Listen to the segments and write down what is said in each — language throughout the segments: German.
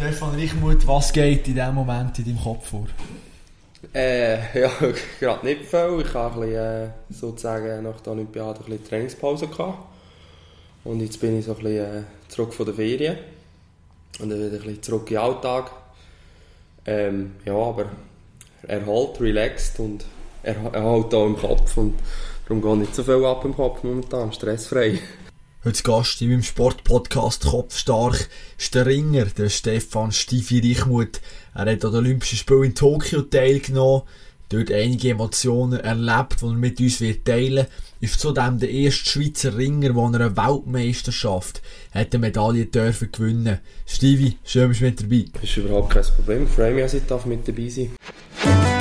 Stefan Reichmuth, was geht in diesem Moment in deinem Kopf vor? Äh, ja, gerade nicht viel. Ich habe bisschen, äh, sozusagen nach der Olympiade ein bisschen Trainingspause gehabt. Und jetzt bin ich so ein bisschen äh, zurück von der Ferien. Und dann wieder ein bisschen zurück in den Alltag. Ähm, ja, aber erholt, relaxed und erholt auch im Kopf. Und darum geht nicht so viel ab im Kopf momentan, stressfrei. Heute Gast in meinem Sportpodcast Kopfstark ist der Ringer, der Stefan Stifi Reichmuth. Er hat an den Olympischen Spielen in Tokio teilgenommen, dort einige Emotionen erlebt, die er mit uns wird teilen Ist zudem der erste Schweizer Ringer, der eine Weltmeisterschaft hat eine Medaille dürfen gewinnen. Stivi, schön, dass du mit dabei. Das ist überhaupt kein Problem. Ich freue mich, dass ich mit dabei sein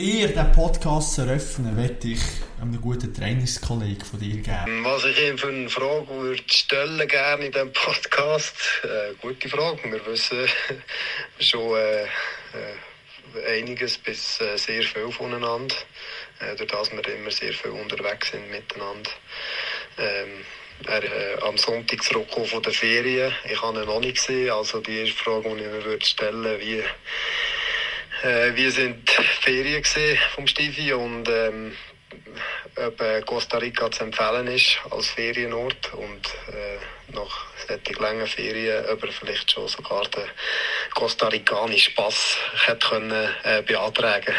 ihr den Podcast zu eröffnen, möchte ich einem guten Trainingskollegen von dir geben. Was ich ihm für eine Frage würde stellen gerne in diesem Podcast? Äh, gute Frage. Wir wissen schon äh, äh, einiges bis äh, sehr viel voneinander. Äh, durch das wir immer sehr viel unterwegs sind miteinander. Ähm, er äh, am Sonntag zurückgekommen von der Ferien. Ich habe ihn noch nicht gesehen. Also die erste Frage, die ich mir würde stellen wie äh, wir sind Ferien vom Stifi und ähm, ob äh, Costa Rica zu empfehlen ist als Ferienort und äh, nach solchen langen Ferien, ob er vielleicht schon sogar den Costa-Ricanischen Pass hätte können, äh, beantragen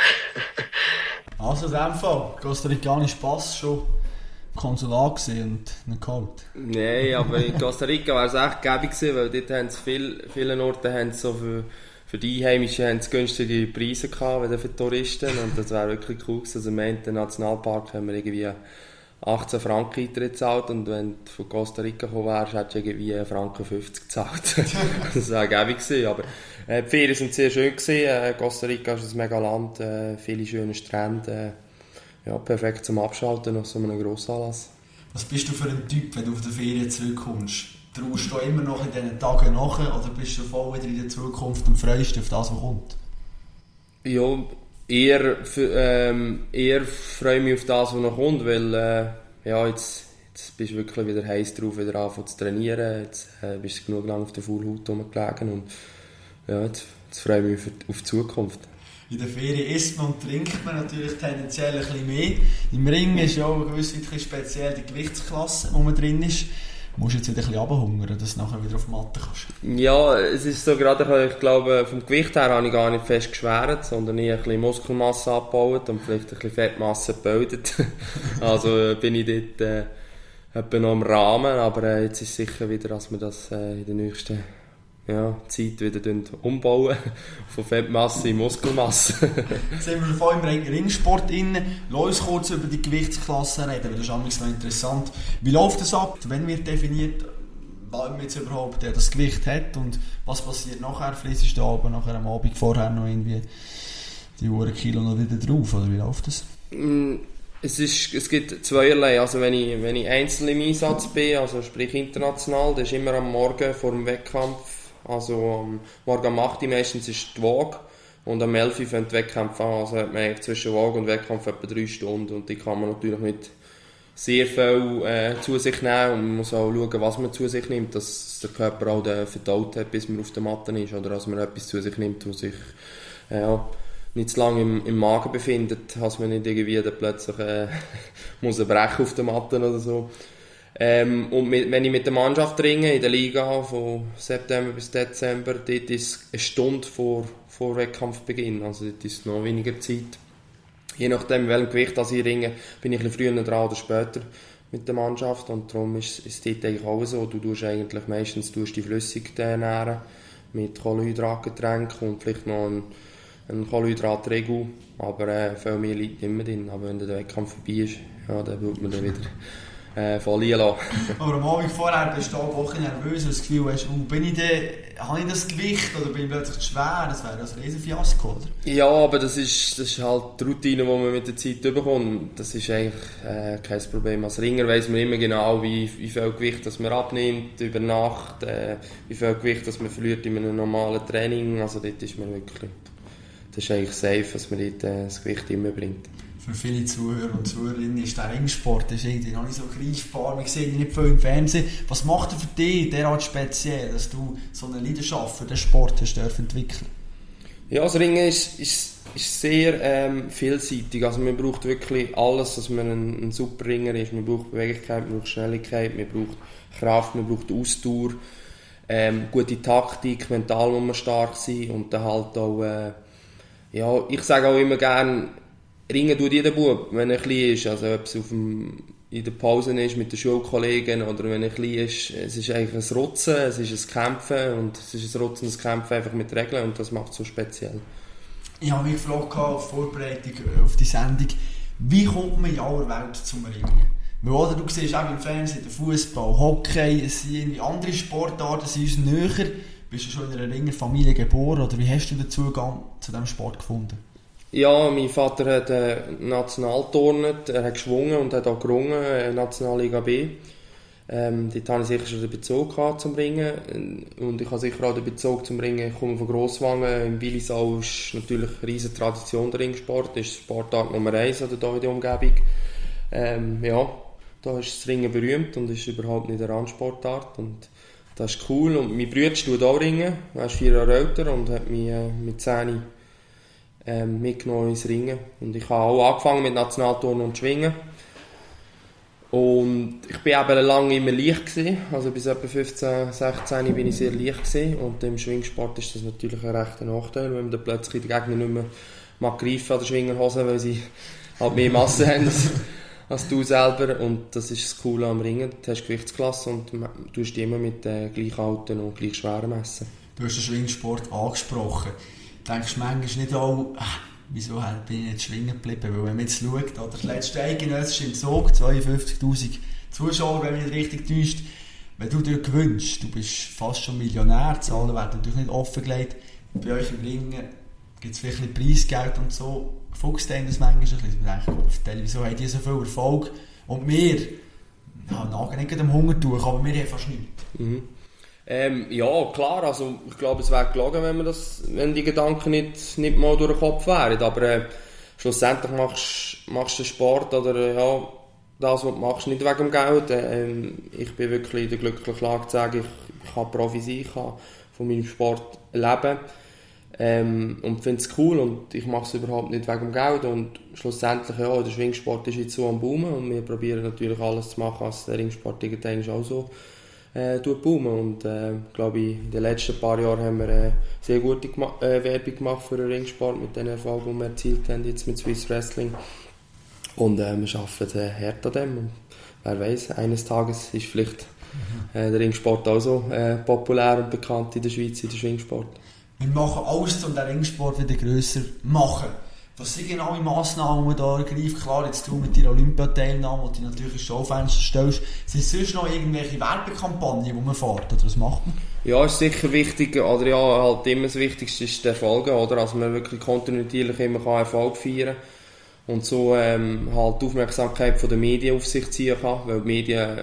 Also in dem Fall, Costa-Ricanischen Pass schon Konsulat und nicht geholt? Nein, aber in Costa Rica wäre es echt gäbig gewesen, weil dort haben sie viel, viele Orte haben so für für die Einheimischen haben sie günstige Preise gehabt, für die Touristen. Und das wäre wirklich cool gewesen. Also im Nationalpark haben wir irgendwie 18 Franken Eintritt gezahlt und wenn du von Costa Rica gekommen wärst, hättest du irgendwie 1 Franken 50 gezahlt. das wäre gäbig gewesen. Aber äh, die Ferien sind sehr schön gewesen. Äh, Costa Rica ist ein mega Land, äh, viele schöne Strände. Äh, ja, perfekt zum Abschalten nach so einem Grossanlass. Was bist du für ein Typ, wenn du auf die Ferien zurückkommst? Traust du immer noch in diesen Tagen nach oder bist du voll wieder in der Zukunft und freust dich auf das, was kommt? Ja, eher, ähm, eher freue ich mich auf das, was noch kommt, weil äh, ja, jetzt, jetzt bist du wirklich wieder heiß drauf, wieder anfangen zu trainieren. Jetzt äh, bist du genug lang auf der Fullhaut rumgelegen und ja, jetzt, jetzt freue ich mich auf die Zukunft. In der Ferien isst man und trinkt man natürlich tendenziell ein bisschen mehr. Im Ring ist ja auch gewiss speziell die Gewichtsklasse, wo man drin ist musst jetzt wieder ein bisschen runterhungern, dass du nachher wieder auf die Matte kannst. Ja, es ist so gerade, ich glaube, vom Gewicht her habe ich gar nicht fest geschwert, sondern ich ein bisschen Muskelmasse abgebaut und vielleicht ein bisschen Fettmasse gebildet. also äh, bin ich dort äh, etwa noch im Rahmen, aber äh, jetzt ist sicher wieder, dass wir das äh, in den nächsten ja, Zeit wieder umbauen. Von Fettmasse in Muskelmasse. Jetzt sind wir schon voll im Ringsport drin. Lass uns kurz über die Gewichtsklasse reden, weil das ist noch interessant. Wie läuft das ab? Wenn wird definiert, wann man jetzt überhaupt das Gewicht hat und was passiert nachher? Fließt du aber nachher am Abend vorher noch irgendwie die Uhr Kilo noch wieder drauf? Oder wie läuft das? Mm, es, ist, es gibt zweierlei. Also wenn ich, wenn ich einzeln im Einsatz bin, also sprich international, das ist immer am Morgen vor dem Wettkampf also am Morgen 8 Uhr meistens ist die Waage und am 11 Uhr fängt die Wettkämpfe an. Also hat man zwischen Waage und Wettkampf etwa 3 Stunden und die kann man natürlich nicht sehr viel äh, zu sich nehmen und man muss auch schauen, was man zu sich nimmt, dass der Körper auch den verdaut hat, bis man auf der Matte ist oder dass man etwas zu sich nimmt, was sich äh, nicht zu lange im, im Magen befindet, dass man nicht irgendwie dann plötzlich äh, muss brechen auf der Matte oder so. Ähm, und mit, wenn ich mit der Mannschaft ringe in der Liga von September bis Dezember, dort ist eine Stunde vor, vor Wettkampfbeginn, also dort ist noch weniger Zeit. Je nachdem, welchem Gewicht ich ringe, bin ich ein bisschen früher dran oder später mit der Mannschaft. Und darum ist, es dort eigentlich auch so, du tust eigentlich meistens tust die Flüssig ernähren mit Kohlenhydratgetränk und vielleicht noch ein, ein Kohlenhydratregel, aber äh, viel mehr liegt immer drin, aber wenn der Wettkampf vorbei ist, ja, dann wird man dann wieder äh, verlieren lassen. Aber am Abend vorher bist du auch Woche nervös, weil du das Gefühl hast, oh, bin ich denn, habe ich das Gewicht oder bin ich plötzlich zu schwer? Das wäre ein riesen Fiasko, oder? Ja, aber das ist, das ist halt die Routine, die man mit der Zeit bekommt. Das ist eigentlich äh, kein Problem. Als Ringer weiss man immer genau, wie, wie viel Gewicht das man abnimmt über Nacht, äh, wie viel Gewicht das man verliert in einem normalen Training. Also dort ist man wirklich, das ist eigentlich safe, dass man dort äh, das Gewicht immer bringt. Für viele Zuhörer und Zuhörerinnen ist der Ringsport ist irgendwie noch nicht so greifbar. Wir sehen ihn nicht viel im Fernsehen. Was macht er für dich derart speziell, dass du so eine Leidenschaft für den Sport hast entwickeln Ja, das Ringen ist, ist, ist sehr ähm, vielseitig. Also man braucht wirklich alles, dass man ein, ein super Ringer ist. Man braucht Beweglichkeit, man braucht Schnelligkeit, man braucht Kraft, man braucht Ausdauer, ähm, gute Taktik, mental muss man stark sein und dann halt auch, äh, ja, ich sage auch immer gerne, Ringen tut jeder Bub, wenn er klein ist. Also ob es auf dem, in der Pause ist mit den Schulkollegen oder wenn er klein ist. Es ist eigentlich ein Rotzen, es ist ein Kämpfen und es ist ein Rotzen, ein Kämpfen einfach mit Regeln und das macht es so speziell. Ich habe mich gefragt, auf Vorbereitung auf die Sendung, wie kommt man in aller Welt zum Ringen? Weil, oder, du siehst auch im Fernsehen, der Fußball, Hockey, es sind andere Sportarten, sind uns näher. Bist du schon in einer Ringerfamilie geboren oder wie hast du den Zugang zu diesem Sport gefunden? Ja, mein Vater hat äh, national turnet, er hat geschwungen und hat auch gerungen, äh, Nationalliga B. Ähm, dort hatte ich sicher schon den Bezug zum Ringen und ich habe sicher auch den Bezug zum Ringen. Ich komme von Grosswangen, in Willisau ist natürlich eine riesige Tradition der Ringsport, das ist Sportart Nummer 1 oder hier in der Umgebung. Ähm, ja, da ist das Ringen berühmt und ist überhaupt nicht eine Randsportart und das ist cool und mein Bruder tut auch Ringen, er ist vier Jahre älter und hat mich äh, mit 10 ähm, mitgenommen ins Ringen. Und ich habe auch angefangen mit Nationalturnen und Schwingen. Und ich bin eben lange immer leicht gewesen. Also bis etwa 15, 16 bin ich sehr leicht gewesen. Und im Schwingsport ist das natürlich ein rechter Nachteil, wenn man dann plötzlich die Gegner nicht mehr mag greifen an der Schwingerhose, weil sie halt mehr Masse haben als, als, du selber. Und das ist das Coole am Ringen. Du hast Gewichtsklasse und du hast immer mit äh, gleich alten und gleich schweren messen. Du hast den Schwingsport angesprochen denkst manchmal nicht auch, ah, wieso halt bin ich nicht schwingen geblieben? Weil wenn man jetzt schaut, oder das letzte Eidgenössisch im Zug, 52'000 Zuschauer, wenn mich nicht richtig täuscht, wenn du dir gewünscht, du bist fast schon Millionär, Zahlen werden natürlich nicht offengelegt, bei euch im Ringen gibt es vielleicht ein Preisgeld und so, fuchst das manchmal ein bisschen, man denkt, wieso haben die so viel Erfolg und wir, ja, nagen nicht am Hungertuch, aber wir haben fast nichts. Mhm. Ähm, ja, klar, also ich glaube, es wäre gelogen, wenn, man das, wenn die Gedanken nicht, nicht mal durch den Kopf wären. Aber äh, schlussendlich machst du den Sport oder äh, ja, das, was du machst, nicht wegen dem Geld. Äh, ich bin wirklich in der glücklichen Lage zu sagen, ich, ich kann Profi sein, ich kann von meinem Sport leben. Ähm, und finde es cool und ich mache es überhaupt nicht wegen dem Geld und schlussendlich, ja, der Schwingsport ist jetzt so am Boomen und wir probieren natürlich alles zu machen, als der Ringsport irgendwann auch so äh, boomen. Und äh, glaube ich, in den letzten paar Jahren haben wir äh, sehr gute äh, Werbung gemacht für den Ringsport mit den Erfolgen, die wir erzielt haben jetzt mit Swiss Wrestling. Und äh, wir arbeiten äh, hart an dem. Und wer weiß, eines Tages ist vielleicht äh, der Ringsport auch so äh, populär und bekannt in der Schweiz, in der Schwingsport. Wir machen alles, um den Ringsport wieder grösser zu machen. Was sind genau die Massnahmen, die da ergreift? Klar, jetzt du mit deiner Olympiateilnahme, die du natürlich ins Schaufenster stellst. Sind sonst noch irgendwelche Werbekampagnen, die man fährt? Oder was macht man? Ja, ist sicher wichtig, oder ja, halt immer das Wichtigste ist der Erfolg, oder? Also man wirklich kontinuierlich immer kann Erfolg feiern und so ähm, halt die Aufmerksamkeit von den Medien auf sich ziehen kann, weil die Medien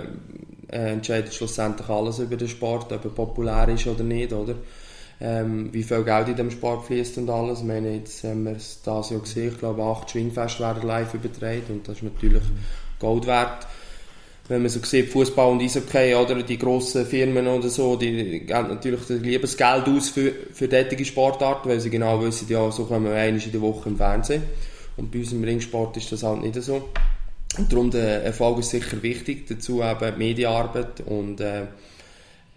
äh, entscheiden schlussendlich alles über den Sport, ob er populär ist oder nicht, oder? Ähm, wie viel Geld in dem Sport fließt und alles. Ich meine, jetzt haben wir es dieses Jahr gesehen, ich glaube acht Schwingfeste werden live übertragen und das ist natürlich Gold wert. Wenn man so sieht, Fußball und Eishockey oder die grossen Firmen oder so, die geben natürlich lieber das Geld aus für, für solche Sportarten, weil sie genau wissen, ja, so kommen wir einmal in der Woche im Fernsehen. Und bei uns im Ringsport ist das halt nicht so. Und darum der Erfolg ist sicher wichtig, dazu eben die Medienarbeit und äh,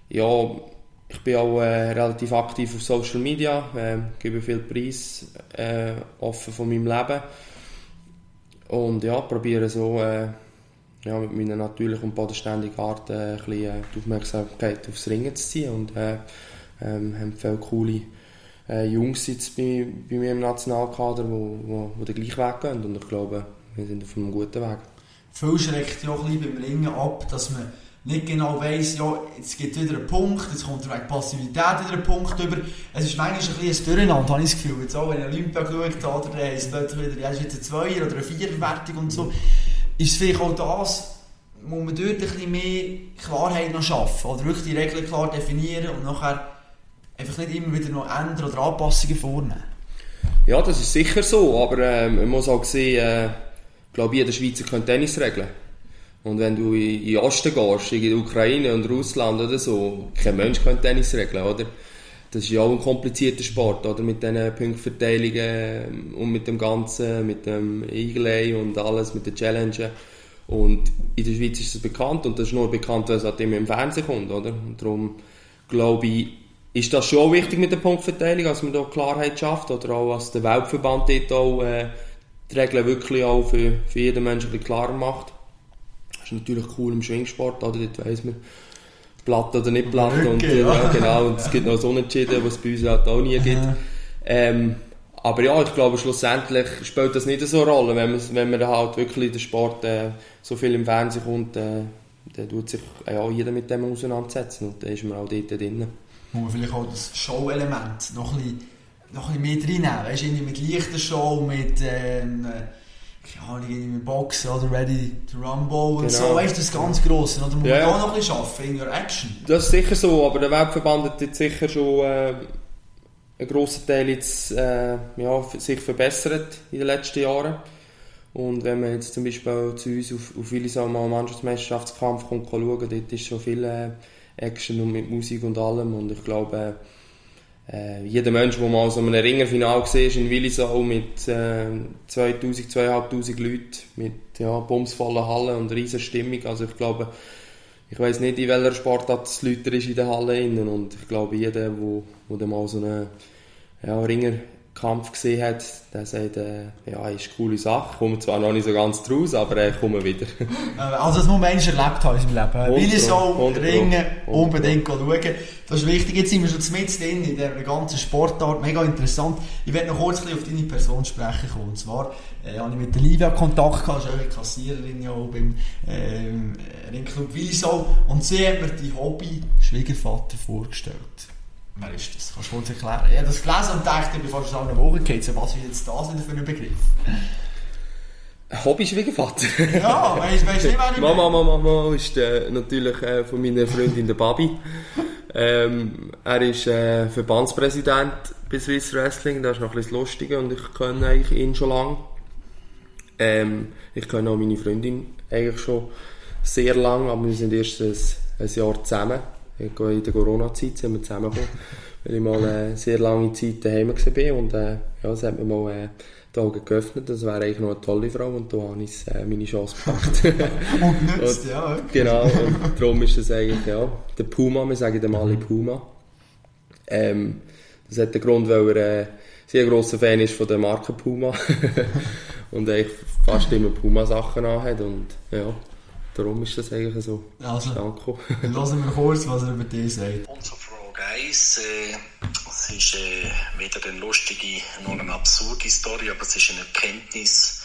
ja, ich bin auch äh, relativ aktiv auf Social Media, äh, gebe viel Preis äh, offen von meinem Leben. Und ja, probiere so äh, ja, mit meiner natürlichen und bodenständigen Art äh, ein bisschen, äh, die Aufmerksamkeit aufs Ringen zu ziehen. Und äh, ähm, haben viele coole Jungs jetzt bei, bei mir im Nationalkader, die wo, wo, wo den gleichen Weg gehen. Und ich glaube, wir sind auf einem guten Weg. Viel schreckt ja auch ein bisschen beim Ringen ab, dass man nicht genau weiss, ja, jetzt gibt es wieder einen Punkt, jetzt kommt wegen Passivität wieder ein Punkt über. Es ist manchmal ein bisschen ein habe ich das Gefühl. Jetzt auch, wenn ich Olympia geschaut habe, oder heisst plötzlich wieder, ja, ist jetzt eine Zweier- oder eine Viererwertung und so. Ist es vielleicht auch das, wo man dort ein bisschen mehr Klarheit noch schaffen oder wirklich die Regeln klar definieren und nachher einfach nicht immer wieder noch ändern oder Anpassungen vornehmen? Ja, das ist sicher so, aber äh, man muss auch sehen, äh, glaube, jeder Schweizer könnte Tennis regeln. Und wenn du in den Osten gehst, in die Ukraine und Russland oder so, kein Mensch könnte Tennis regeln, oder? Das ist ja auch ein komplizierter Sport, oder? Mit diesen Punktverteilungen und mit dem Ganzen, mit dem Eagle und alles, mit den Challenges. Und in der Schweiz ist es bekannt und das ist nur bekannt, weil es halt immer im Fernsehen kommt, oder? Und darum glaube ich, ist das schon wichtig mit der Punktverteilung, dass man da Klarheit schafft oder auch, dass der Weltverband dort auch äh, die Regeln wirklich auch für, für jeden Menschen klarer macht. Das ist natürlich cool im Schwingsport, oder? Dort weiss man, platt oder nicht platt. Und, äh, ja. genau, und es gibt noch so Unentschieden, was es bei uns halt auch nie gibt. Ähm, aber ja, ich glaube, schlussendlich spielt das nicht so eine Rolle, wenn man, wenn man halt wirklich den Sport äh, so viel im Fernsehen kommt, äh, dann tut sich ja, jeder mit dem auseinandersetzen und dann ist man auch dort drin. Muss man vielleicht auch das Show-Element noch ein bisschen, noch ein bisschen mit reinnehmen. Weißt du, mit leichter Show, mit, ähm, Ahnung, irgendwie Boxen oder Ready to Rumble und Genau. so. Weißt du, das ganz Grosse. Oder muss Ja, man ja. auch noch ein bisschen arbeiten in der Action? Das ist sicher so, aber der Weltverband hat jetzt sicher schon äh, einen grossen Teil jetzt, äh, ja, sich verbessert in den letzten Jahren. Und wenn man jetzt zum Beispiel zu uns auf, auf Willisau mal einen Mannschaftsmeisterschaftskampf kommt, kann schauen, dort ist schon viel äh, Action und mit Musik und allem. Und ich glaube, äh, jeder Mensch, der mal so einem Ringerfinal ist in Willisau mit äh, 2000, 2500 Leuten, mit ja, bumsvollen Hallen und riesen Stimmung. Also ich glaube, ich weiß nicht, in welcher Sportart es Leute ist in der Halle innen und ich glaube, jeder, der dann mal so einen ja, Ringerkampf gesehen hat, der sagt, äh, ja, ist eine coole Sache. Ich komme zwar noch nicht so ganz draus, aber äh, ich komme wieder. Äh, Also, das muss man erlebt haben in seinem Leben. Pro, hundert Pro, Ringen, unbedingt schauen. Das ist wichtig. Jetzt sind wir schon mit drin in dieser ganzen Sportart. Mega interessant. Ich werde noch kurz auf deine Person sprechen kommen. Und zwar äh, habe ich mit der Livia Kontakt gehabt, ist auch eine Kassiererin ja auch beim ähm, Ringclub Willisau. Und sie hat mir die Hobby Schwiegervater vorgestellt. Wer ist das? Kannst du kurz erklären? Ich habe das gelesen und dachte, fast an einer Woche. So, Was ist jetzt das wieder für ein Begriff? Hobby-Schwiegervater. Ja, weißt du nicht, wer ich Mama, Mama, Mama ist äh, natürlich äh, von meiner Freundin der Babi. Ähm, er ist äh, Verbandspräsident bei Swiss Wrestling, das ist noch ein bisschen das Lustige und ich kenne eigentlich ihn schon lange. Ähm, ich kenne auch meine Freundin eigentlich schon sehr lange, aber wir sind erst ein, ein Jahr zusammen. In der Corona-Zeit sind wir zusammengekommen, weil ich mal eine sehr lange Zeit daheim war und äh, ja, es hat mir mal äh, die Augen geöffnet, das wäre eigentlich noch eine tolle Frau und da habe ich äh, meine Chance gepackt. Und nützt, ja. Genau, und darum ist das eigentlich, ja, der Puma, wir sagen dem alle Puma. Ähm, das hat den Grund, weil er äh, sehr grosser Fan ist von der Marke Puma und eigentlich fast immer Puma-Sachen anhat und ja, darum ist das eigentlich so Also, danke. dann hören wir kurz, was er über dich sagt. Und zur Frage 1, äh, es ist äh, weder eine lustige noch eine absurde Story, aber es ist eine Erkenntnis,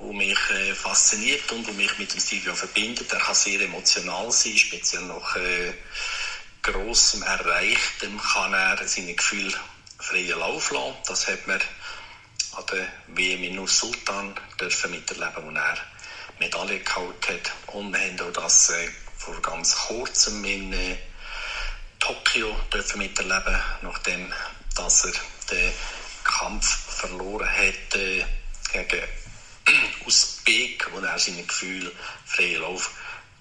die mich äh, fasziniert und die mich mit dem auch verbindet. Er kann sehr emotional sein, speziell nach äh, grossem Erreichtem kann er seine Gefühle freien Lauf lassen. Das hat man an der WM in Nur-Sultan dürfen miterleben, wo er Medaille geholt hat. Und wir haben auch das äh, vor ganz kurzem in äh, Tokio dürfen miterleben, nachdem dass er den Kampf verloren hat äh, gegen Usbek, wo er seine Gefühle freien Lauf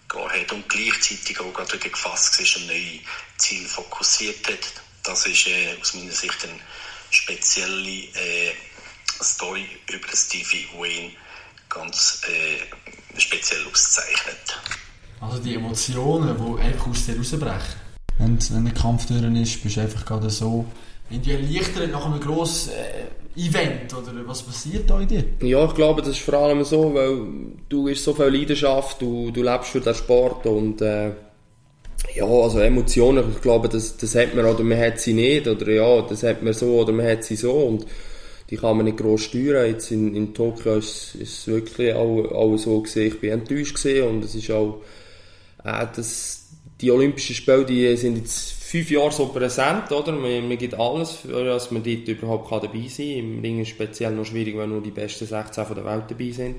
gelassen hat und gleichzeitig auch gerade wieder gefasst war und neue Ziele fokussiert hat. Das ist äh, aus meiner Sicht eine spezielle äh, Story über Stevie Wayne ganz äh, speziell auszeichnet. Also die Emotionen, die einfach aus dir rausbrechen. Wenn, wenn der Kampf durch ist, bist du einfach gerade so irgendwie erleichtert nach einem grossen äh, Event. Oder was passiert da in dir? Ja, ich glaube, das ist vor allem so, weil du hast so viel Leidenschaft, du, du lebst für den Sport und äh, ja, also Emotionen, ich glaube, das, das hat man oder man hat sie nicht oder ja, das hat man so oder man hat sie so und die kann man nicht groß steuern. Jetzt in, in Tokio ist es wirklich auch, auch so gesehen, ich bin enttäuscht gesehen und es ist auch äh, das, die Olympischen Spiele, die sind jetzt fünf Jahre so präsent, oder? Man, man gibt alles, dass man dort überhaupt kann dabei sein kann. Im Ring ist es speziell noch schwierig, wenn nur die besten 16 von der Welt dabei sind.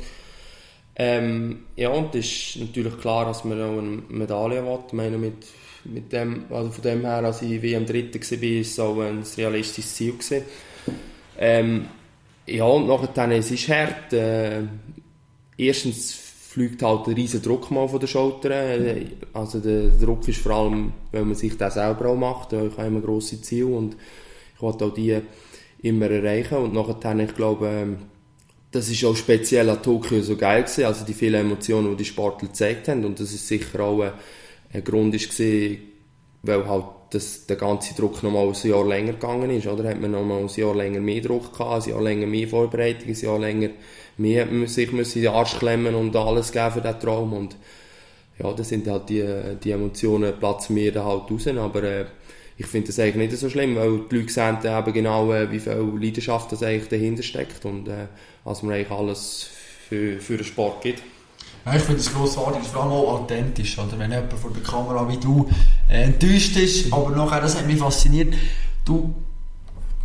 Ähm, ja, und es ist natürlich klar, dass man auch eine Medaille will. Ich meine, mit, mit dem, also von dem her, als ich WM Dritter war, war es auch ein realistisches Ziel. Gewesen. Ähm, ja, und nachher, es ist hart. Äh, erstens fliegt halt ein riesen Druck mal von den Schultern. Also der Druck ist vor allem, weil man sich das selber auch macht. Ich habe immer grosse Ziele und ich wollte auch die immer erreichen. Und nachher, ich glaube, ähm, das ist auch speziell an Tokio so geil gewesen. Also die vielen Emotionen, die die Sportler gezeigt haben. Und das ist sicher auch ein, ein Grund gewesen, weil halt das, der ganze Druck noch mal ein Jahr länger gegangen ist, oder? Hat man noch mal ein Jahr länger mehr Druck gehabt, ein Jahr länger mehr Vorbereitung, ein Jahr länger mehr hat man sich in den Arsch klemmen und alles geben für diesen Traum und ja, das sind halt die, die Emotionen, platzen mir da halt raus, aber äh, ich finde das eigentlich nicht so schlimm, weil die Leute sehen eben genau, äh, wie viel Leidenschaft das eigentlich dahinter steckt und äh, was man eigentlich alles für, für den Sport gibt. Ja, ich finde es grossartig, vor allem auch authentisch, oder? Wenn jemand vor der Kamera wie du äh, enttäuscht ist, aber nachher, das hat mich fasziniert, du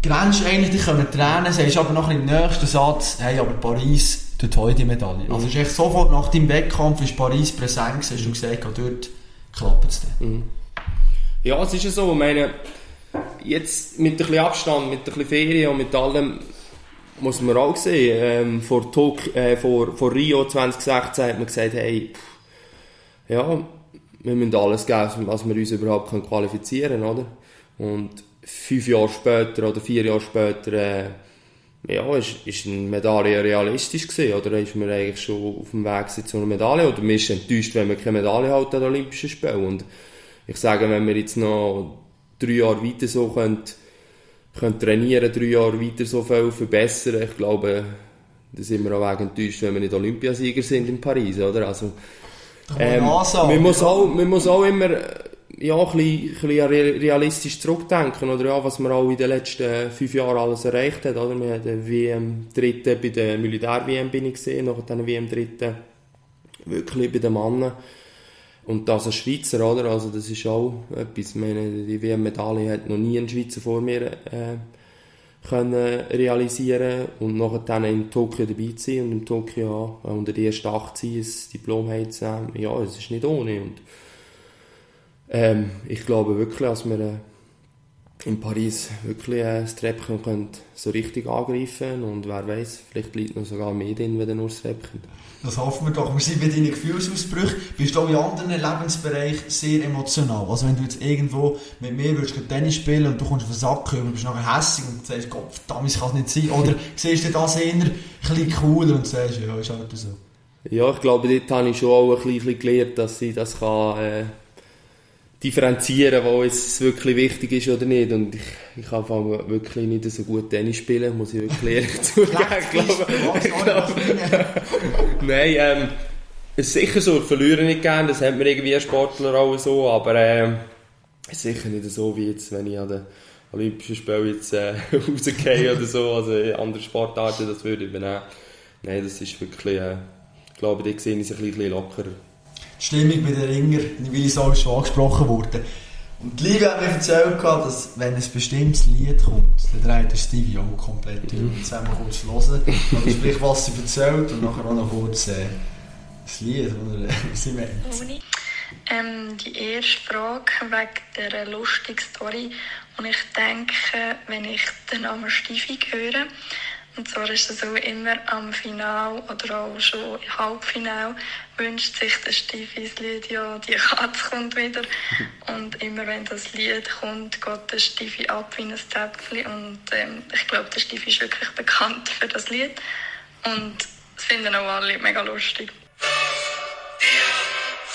grenzt eigentlich, dich können tränen, sagst aber noch im nächsten Satz, hey, aber Paris tut heute die Medaille. Also ist echt sofort nach deinem Wettkampf ist Paris präsent, hast du gesagt, dort klappt es dann. Mhm. Ja, es ist ja so, ich meine, jetzt mit ein bisschen Abstand, mit ein bisschen Ferien und mit allem, muss man auch sehen, ähm, vor, Tok äh, vor, vor Rio 2016 hat man gesagt, hey, pff, ja, wir müssen alles geben, was wir uns überhaupt können qualifizieren können, oder? Und fünf Jahre später oder vier Jahre später, äh, ja, ist, ist eine Medaille realistisch gewesen, oder ist man eigentlich schon auf dem Weg zu einer Medaille, oder man ist enttäuscht, wenn man keine Medaille hat an den Olympischen Spielen. Und ich sage, wenn wir jetzt noch drei Jahre weiter so können, können trainieren, drei Jahre weiter so viel verbessern, ich glaube, da sind wir auch wegen enttäuscht, wenn wir nicht Olympiasieger sind in Paris, oder? Also, ähm, man, muss auch, man muss auch immer ja, ein bisschen, ein bisschen realistisch zurückdenken, oder ja, was man auch in den letzten fünf Jahren alles erreicht hat, oder? Wir haben WM Dritte bei der Militär-WM bin ich gesehen, nachher dann WM Dritte wirklich bei den Männern. Und das als Schweizer, oder? Also das ist auch etwas, ich meine, die WM-Medaille hat noch nie ein Schweizer vor mir äh, können realisieren und nachher dann in Tokio dabei zu sein und in Tokio ja, unter die ersten acht sein, ein Diplom haben ja, es ist nicht ohne. Und ähm, ich glaube wirklich, dass wir äh, in Paris wirklich äh, das Treppchen können so richtig angreifen und wer weiß, vielleicht liegt noch sogar mehr drin, wenn nur das Treppchen. Das hoffen wir doch. Wir sind bei deinen Gefühlsausbrüchen. Bist du auch in anderen Lebensbereichen sehr emotional? Also wenn du jetzt irgendwo mit mir würdest Tennis spielen und du kommst auf den Sack und bist nachher hässlich und sagst, Gott verdammt, das kann es nicht sein. Oder siehst du das eher ein bisschen cooler und sagst, ja, ist halt so. Ja, ich glaube, dort habe ich schon auch ein bisschen gelernt, dass ich das kann... Äh differenzieren, wo es wirklich wichtig ist oder nicht. Und ich, ich kann wirklich nicht so gut Tennis spielen, muss ich wirklich ehrlich zugeben. ich glaube, Nein, ähm, es ist sicher so, ich verliere nicht gerne, das hat mir irgendwie ein Sportler auch so, aber ähm, es ist sicher nicht so, wie jetzt, wenn ich an den Olympischen Spielen jetzt äh, rausgehe oder so, also andere Sportarten, das würde ich übernehmen. Nein, das ist wirklich, äh, ich glaube, die sehe ich ein bisschen lockerer. Stimmung bei den Ringer, weil es auch schon angesprochen wurde. Und die Liga hat mir erzählt, dass wenn ein bestimmtes Lied kommt, dann dreht der Stevie auch komplett durch. Mhm. Jetzt haben wir kurz hören. Also sprich, was sie erzählt und nachher auch noch kurz äh, das Lied, das äh, sie meint. Ähm, die erste Frage wegen dieser lustigen Story. Und ich denke, wenn ich den Namen Stevie höre, und zwar ist es so immer am Final oder auch schon im Halbfinal wünscht sich der Steffi das Lied ja, die Katze kommt wieder. Und immer wenn das Lied kommt, geht der Steffi ab wie ein Zäpfchen. Und ähm, ich glaube, der Steffi ist wirklich bekannt für das Lied. Und das finden auch alle mega lustig. Die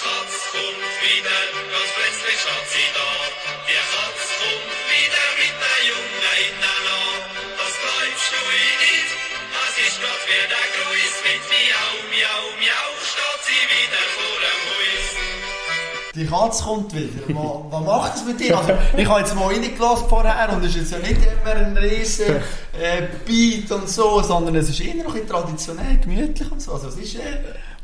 Katze kommt wieder, ganz plötzlich steht sie da. Die Katze kommt wieder. Was macht das mit dir? Also, ich habe jetzt mal reingelassen vorher und es ist jetzt ja nicht immer ein riesen äh, Beat und so, sondern es ist eher noch ein traditionell, gemütlich und so. Also, was, ist, äh,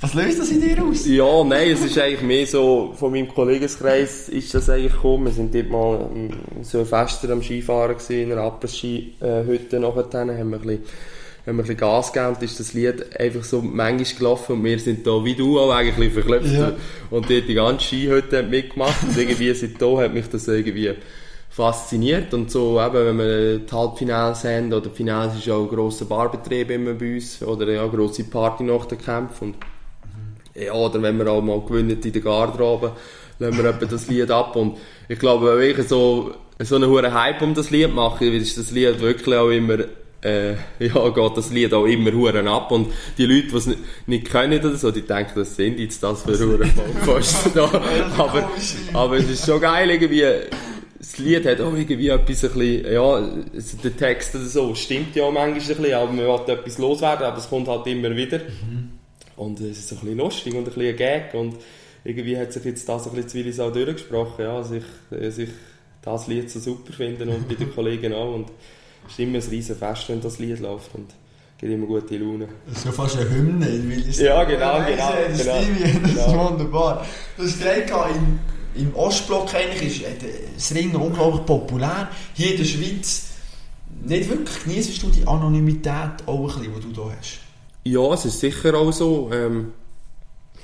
was löst das in dir aus? Ja, nein, es ist eigentlich mehr so, von meinem Kollegenkreis ist das eigentlich gekommen. Wir sind dort mal so ein Fester am Skifahren gewesen, in einer Apres-Ski-Hütte nachher, haben wir ein bisschen wenn wir ein bisschen Gas geben, ist das Lied einfach so manchmal gelaufen und wir sind da, wie du auch eigentlich verklopft. Ja. Und dort die ganze Skihütte hat mitgemacht und irgendwie seit da hat mich das irgendwie fasziniert. Und so, eben, wenn wir die Halbfinals haben, oder die Finals ist ja auch ein grosser Barbetrieb immer bei uns, oder ja, eine grosse Party nach den Kämpfen. Und, ja, oder wenn wir auch mal gewinnen in der Garderobe, lassen wir etwa das Lied ab. Und ich glaube, wenn ich so, so einen hohen Hype um das Lied mache, ist das Lied wirklich auch immer äh, ja, geht das Lied auch immer huren ab und die Leute, die es nicht, nicht können oder so, die denken, das sind jetzt das für huren Vollpfosten da. aber, aber es ist schon geil irgendwie, das Lied hat auch irgendwie etwas ein bisschen, ja, der Text oder so stimmt ja manchmal ein bisschen, aber man will etwas loswerden, aber es kommt halt immer wieder. Mhm. Und es ist ein bisschen lustig und ein bisschen ein Gag und irgendwie hat sich jetzt das ein bisschen zu Willis durchgesprochen, ja, dass ich, dass ich das Lied so super finde und bei den Kollegen auch und es ist immer ein riesen Fest, wenn das Lied läuft und gibt immer gute Laune. Das ist ja fast eine Hymne in Willis. Ja, genau, genau. Das, genau, das ist genau. wunderbar. Das ist im, im Ostblock eigentlich ist das Ringen unglaublich populär. Hier in der Schweiz nicht wirklich. Genießt du die Anonymität auch ein bisschen, die du hier hast? Ja, es ist sicher auch so. Ähm,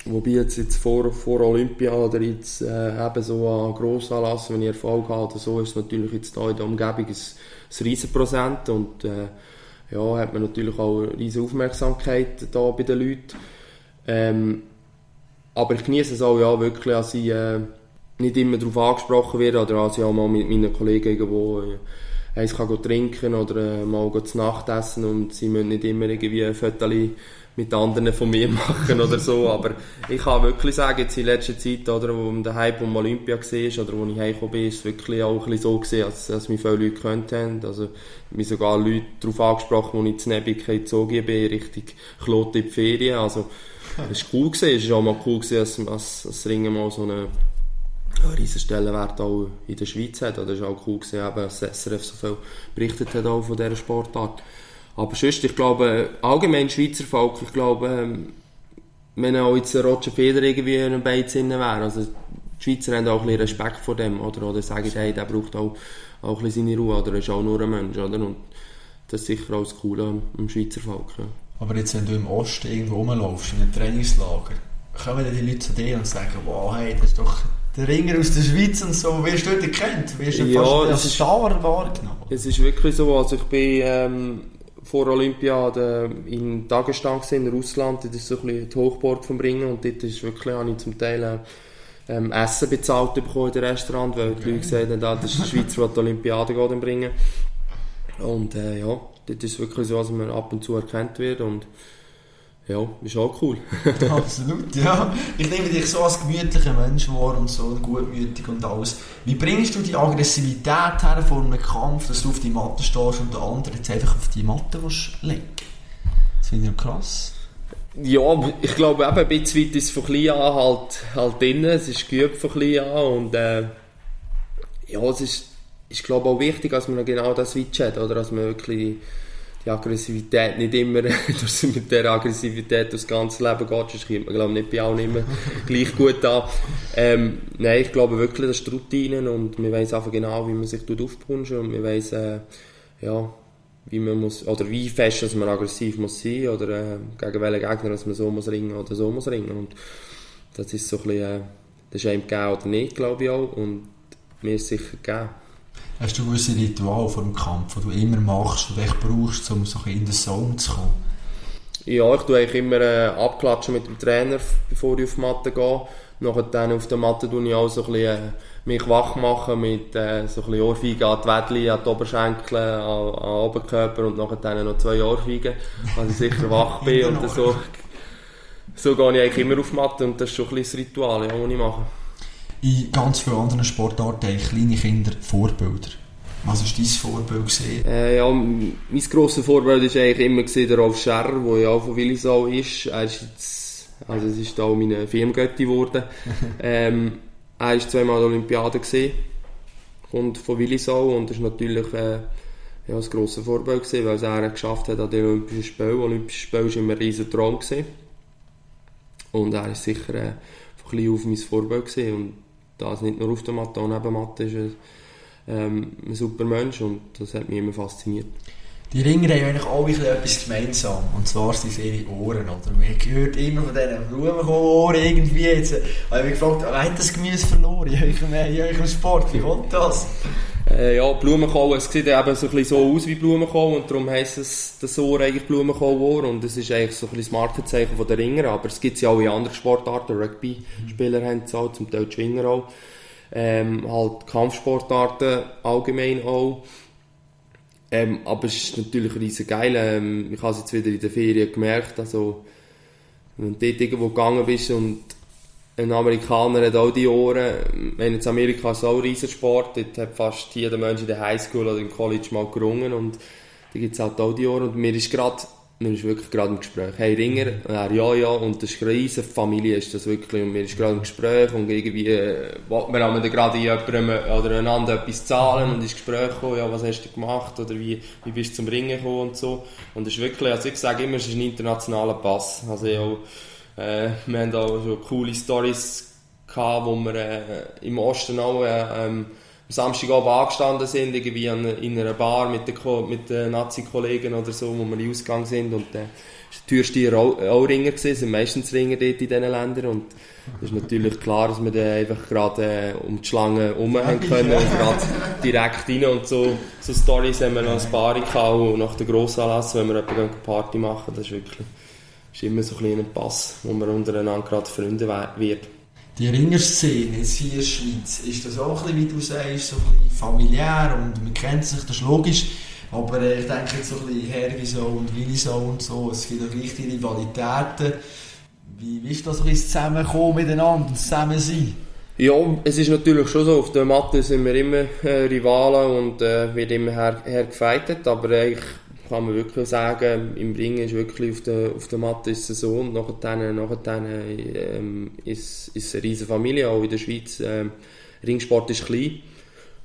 wobei jetzt, jetzt vor, vor Olympia oder jetzt äh, eben so an Grossanlassen, wenn ich Erfolg habe oder so, ist es natürlich jetzt hier in der Umgebung ein, ein Riesenprozent und äh, ja, hat man natürlich auch eine riesen Aufmerksamkeit da bei den Leuten. Ähm, aber ich genieße es auch ja, wirklich, dass ich äh, nicht immer darauf angesprochen werde oder als ich auch mal mit meinen Kollegen irgendwo äh, eins kann trinken oder äh, mal zu Nacht essen und sie müssen nicht immer irgendwie ein Fotos mit anderen von mir machen oder so, aber ich kann wirklich sagen, jetzt in letzter Zeit, oder, wo der Hype um Olympia war, oder wo ich heimgekommen bin, ist es wirklich auch ein so gesehen, als, dass mich viele Leute gekannt haben, also mich sogar Leute darauf angesprochen, als ich zu Nebik gezogen bin, richtig Klote in die Ferien, also es war cool gewesen, es war auch mal cool gewesen, dass, dass, Ringen mal so eine ja, riesen Stellenwert auch in der Schweiz hat. Das war auch cool, gewesen, eben, dass SRF so viel berichtet hat auch von dieser Sportart. Aber sonst, ich glaube, allgemein Schweizer Volk, ich glaube, ähm, wenn auch jetzt ein Roger Feder irgendwie in einem Beiz wäre, also die Schweizer haben auch ein bisschen Respekt vor dem, oder, oder sagen, hey, der braucht auch, auch ein bisschen seine Ruhe, oder er ist auch nur ein Mensch, oder, und das ist sicher auch das Coole am, am Schweizer Volk, ja. Aber jetzt, wenn du im Osten irgendwo rumlaufst, in einem Trainingslager, kommen dann die Leute zu dir und sagen, wow, hey, das ist doch der Ringer aus der Schweiz und so, wirst du dort erkannt? Wirst du ja, fast als Star wahrgenommen? Es ist wirklich so, also ich bin ähm, vor Olympiade in Dagestan in Russland, das ist so ein bisschen die Hochburg vom Ringen und dort ist wirklich, habe ich zum Teil ähm, Essen bezahlt bekommen in Restaurant, weil die Leute gesagt haben, das ist die Schweizer, die die Olympiade geht bringen. Und äh, ja, dort ist wirklich so, dass man ab und zu erkannt wird und ja, ist auch cool. Absolut, ja. Ich nehme dich so als gemütlicher Mensch wahr und so gutmütig und alles. Wie bringst du die Aggressivität her vor einem Kampf, dass du auf die Matte stehst und der andere jetzt einfach auf die Matte legen Das finde ich krass. Ja, ich glaube eben ein bisschen weit ist von klein an halt, halt drin. Es ist geübt von klein an und äh, ja, es ist, ist glaube auch wichtig, dass man genau das Switch hat, oder dass man wirklich die Aggressivität nicht immer, dass mit der Aggressivität das ganze Leben geht, sonst kommt man glaube nicht bei allen immer gleich gut an. Ähm, nein, ich glaube wirklich, das ist Routine und man weiß einfach genau, wie man sich aufpunschen und man weiß, äh, ja, wie man muss, oder wie fest dass man aggressiv muss sein oder äh, gegen welchen Gegner dass man so muss ringen oder so muss ringen und das ist so ein bisschen, äh, das ist einem gegeben oder nicht, glaube ich auch und mir ist sicher gegeben. Hast du gewisse Ritual vor dem Kampf, die du immer machst, du echt brauchst, um so in den Zone zu kommen? Ja, ich tue eigentlich immer äh, abklatschen mit dem Trainer, bevor ich auf die Matte gehe. Nachher dann auf der Matte tue ich auch so ein bisschen, äh, mich wach machen mit äh, so ein bisschen Ohrfeigen an die Wädli, an die Oberschenkel, an, an den Oberkörper und nachher dann noch zwei Ohrfeigen, dass ich sicher wach bin und so. So gehe ich eigentlich immer auf die Matte und das ist schon ein bisschen das Ritual, ja, ich mache in ganz vielen anderen Sportarten haben kleine Kinder Vorbilder. Was war dein Vorbild? Gewesen? Äh, ja, mein grosses Vorbild war eigentlich immer der Rolf Scherrer, der ja auch von Willisau ist. Er ist jetzt, also es ist auch meine Filmgötti geworden. ähm, er war zweimal an der Olympiade gewesen, kommt von Willisau und ist natürlich äh, ja, ein grosses Vorbild gewesen, weil er es geschafft hat an den Olympischen Spielen. Olympische Spiele war immer ein riesen Traum gewesen. Und er ist sicher äh, von klein auf mein Vorbild gewesen. Und das nicht nur auf der Matte, auch neben Matte ist er ähm, ein super Mensch und das hat mich immer fasziniert. Die Ringer haben eigentlich alle etwas gemeinsam, und zwar sind ihre Ohren, oder? Man hört immer von diesen Blumenkohlohren irgendwie. Jetzt, ich habe mich gefragt, wer hat das Gemüse verloren in eurem Sport? Wie kommt das? Äh, ja, Blumenkohl, es sieht eben so, ein so aus wie Blumenkohl und darum heisst es das Ohr eigentlich Blumenkohl und es ist eigentlich so ein bisschen das Markenzeichen von der Ringer, aber es gibt ja auch in anderen Sportarten, Rugby-Spieler haben es auch, zum Teil die Schwinger auch, ähm, halt Kampfsportarten allgemein auch. Ähm, aber es ist natürlich riesig geil, ähm, ich habe es jetzt wieder in der Ferien gemerkt, also wenn du dort irgendwo gegangen bist und ein Amerikaner hat auch die Ohren. Wenn jetzt Amerika ist auch ein Riesensport, dort hat fast jeder Mensch in der Highschool oder im College mal gerungen und da gibt es halt auch die Ohren. Und mir ist gerade, mir ist wirklich gerade im Gespräch. Hey Ringer, ja, ja, ja, und das ist eine Familie, ist das wirklich. Und mir ist gerade im Gespräch und irgendwie, wir haben gerade jemandem oder einander etwas zahlen und ins Gespräch gekommen, ja, was hast du gemacht oder wie, wie bist du zum Ringen gekommen und so. Und das ist wirklich, also ich sage immer, es ist ein internationaler Pass. Also ich auch, äh, wir haben auch so coole Stories gehabt, wo wir äh, im Osten auch äh, ähm, am Samstagabend angestanden sind, irgendwie an, in einer Bar mit den, mit den Nazi-Kollegen oder so, wo wir in Ausgang sind und äh, die Türsteher auch, Ringer gewesen, sind meistens Ringer dort in diesen Ländern und es ist natürlich klar, dass wir dann einfach gerade äh, um die Schlange herum haben können und gerade direkt rein und so, so Stories haben wir noch ein paar gehabt nach der Grossanlass, wenn wir eine Party machen, das ist wirklich ist immer so ein kleiner Pass, wo man untereinander gerade Freunde wird. Die Ringerszene jetzt hier in der Schweiz, ist das auch ein bisschen, wie du sagst, so ein bisschen familiär und man kennt sich, das ist logisch. Aber äh, ich denke jetzt so ein bisschen Hergiso und Williso und so, es gibt auch gleich die Rivalitäten. Wie, wie ist das ein bisschen zusammenkommen miteinander und zusammen sein? Ja, es ist natürlich schon so, auf der Matte sind wir immer äh, Rivalen und äh, wird immer her, hergefeitet, aber eigentlich kann man wirklich sagen, im Ringen ist wirklich auf der, auf der Matte ist es so und nachher, nachher ähm, ist, ist eine riesige Familie, auch in der Schweiz. Ähm, Ringsport ist klein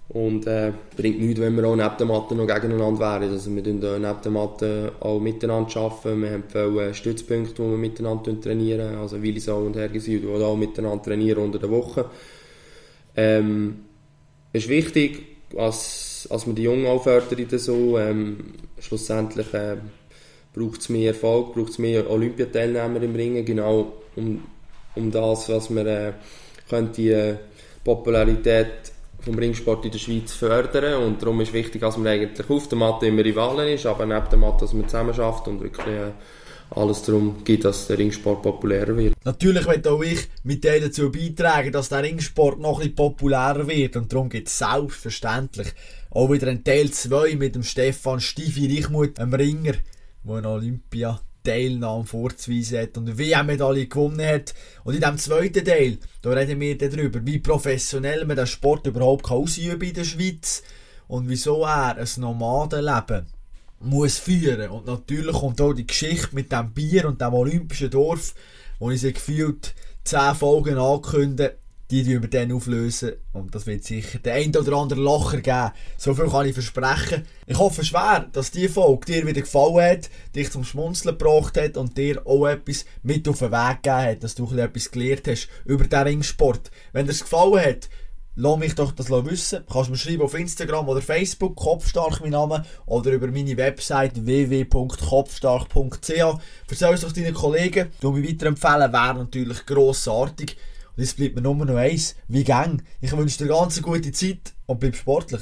und äh, bringt nichts, wenn wir auch neben der Matte noch gegeneinander wären. Also wir tun neben der Matte auch miteinander arbeiten. Wir haben viele Stützpunkte, wo wir miteinander trainieren. Also Willisau und Hergesüd, die auch miteinander trainieren unter der Woche. Ähm, ist wichtig, als, als man die Jungen auch fördert, so, ähm, schlussendlich äh, braucht es mehr Erfolg, braucht es mehr Olympiateilnehmer im Ringen, genau um, um das, was man äh, die äh, Popularität vom Ringsport in der Schweiz fördern und darum ist wichtig, dass man eigentlich auf der Matte immer Rivalen ist, aber neben der Matte, dass man zusammen schafft und wirklich äh, alles darum gibt, dass der Ringsport populärer wird. Natürlich möchte auch ich mit dem dazu beitragen, dass der Ringsport noch ein bisschen populärer wird und darum gibt es selbstverständlich auch wieder ein Teil 2 mit dem Stefan Stifi Reichmuth, einem Ringer, der eine Olympia Teilnahme vorzuweisen hat und eine WM-Medaille gewonnen hat. Und in diesem zweiten Teil, da reden wir darüber, wie professionell man den Sport überhaupt ausüben kann in der Schweiz und wieso er ein Nomadenleben muss führen. Und natürlich kommt auch die Geschichte mit dem Bier und dem olympischen Dorf, wo ich sie gefühlt zehn Folgen ankündige, die wir dann auflösen. Und das wird sicher den einen oder anderen Lacher geben. So viel kann ich versprechen. Ich hoffe schwer, dass diese Folge dir wieder gefallen hat, dich zum Schmunzeln gebracht hat und dir auch etwas mit auf den Weg gegeben hat, dass du etwas gelernt hast über den Ringsport. Wenn dir es gefallen hat, Lass mich doch das wissen. Du kannst mir schreiben auf Instagram oder Facebook, Kopfstark mein Name, oder über meine Website www.kopfstark.ch. Erzähl es doch deinen Kollegen, du mich weiterempfehlen, wäre natürlich grossartig. Und jetzt bleibt mir nur noch eins, wie gang. Ich wünsche dir ganz eine gute Zeit und bleib sportlich.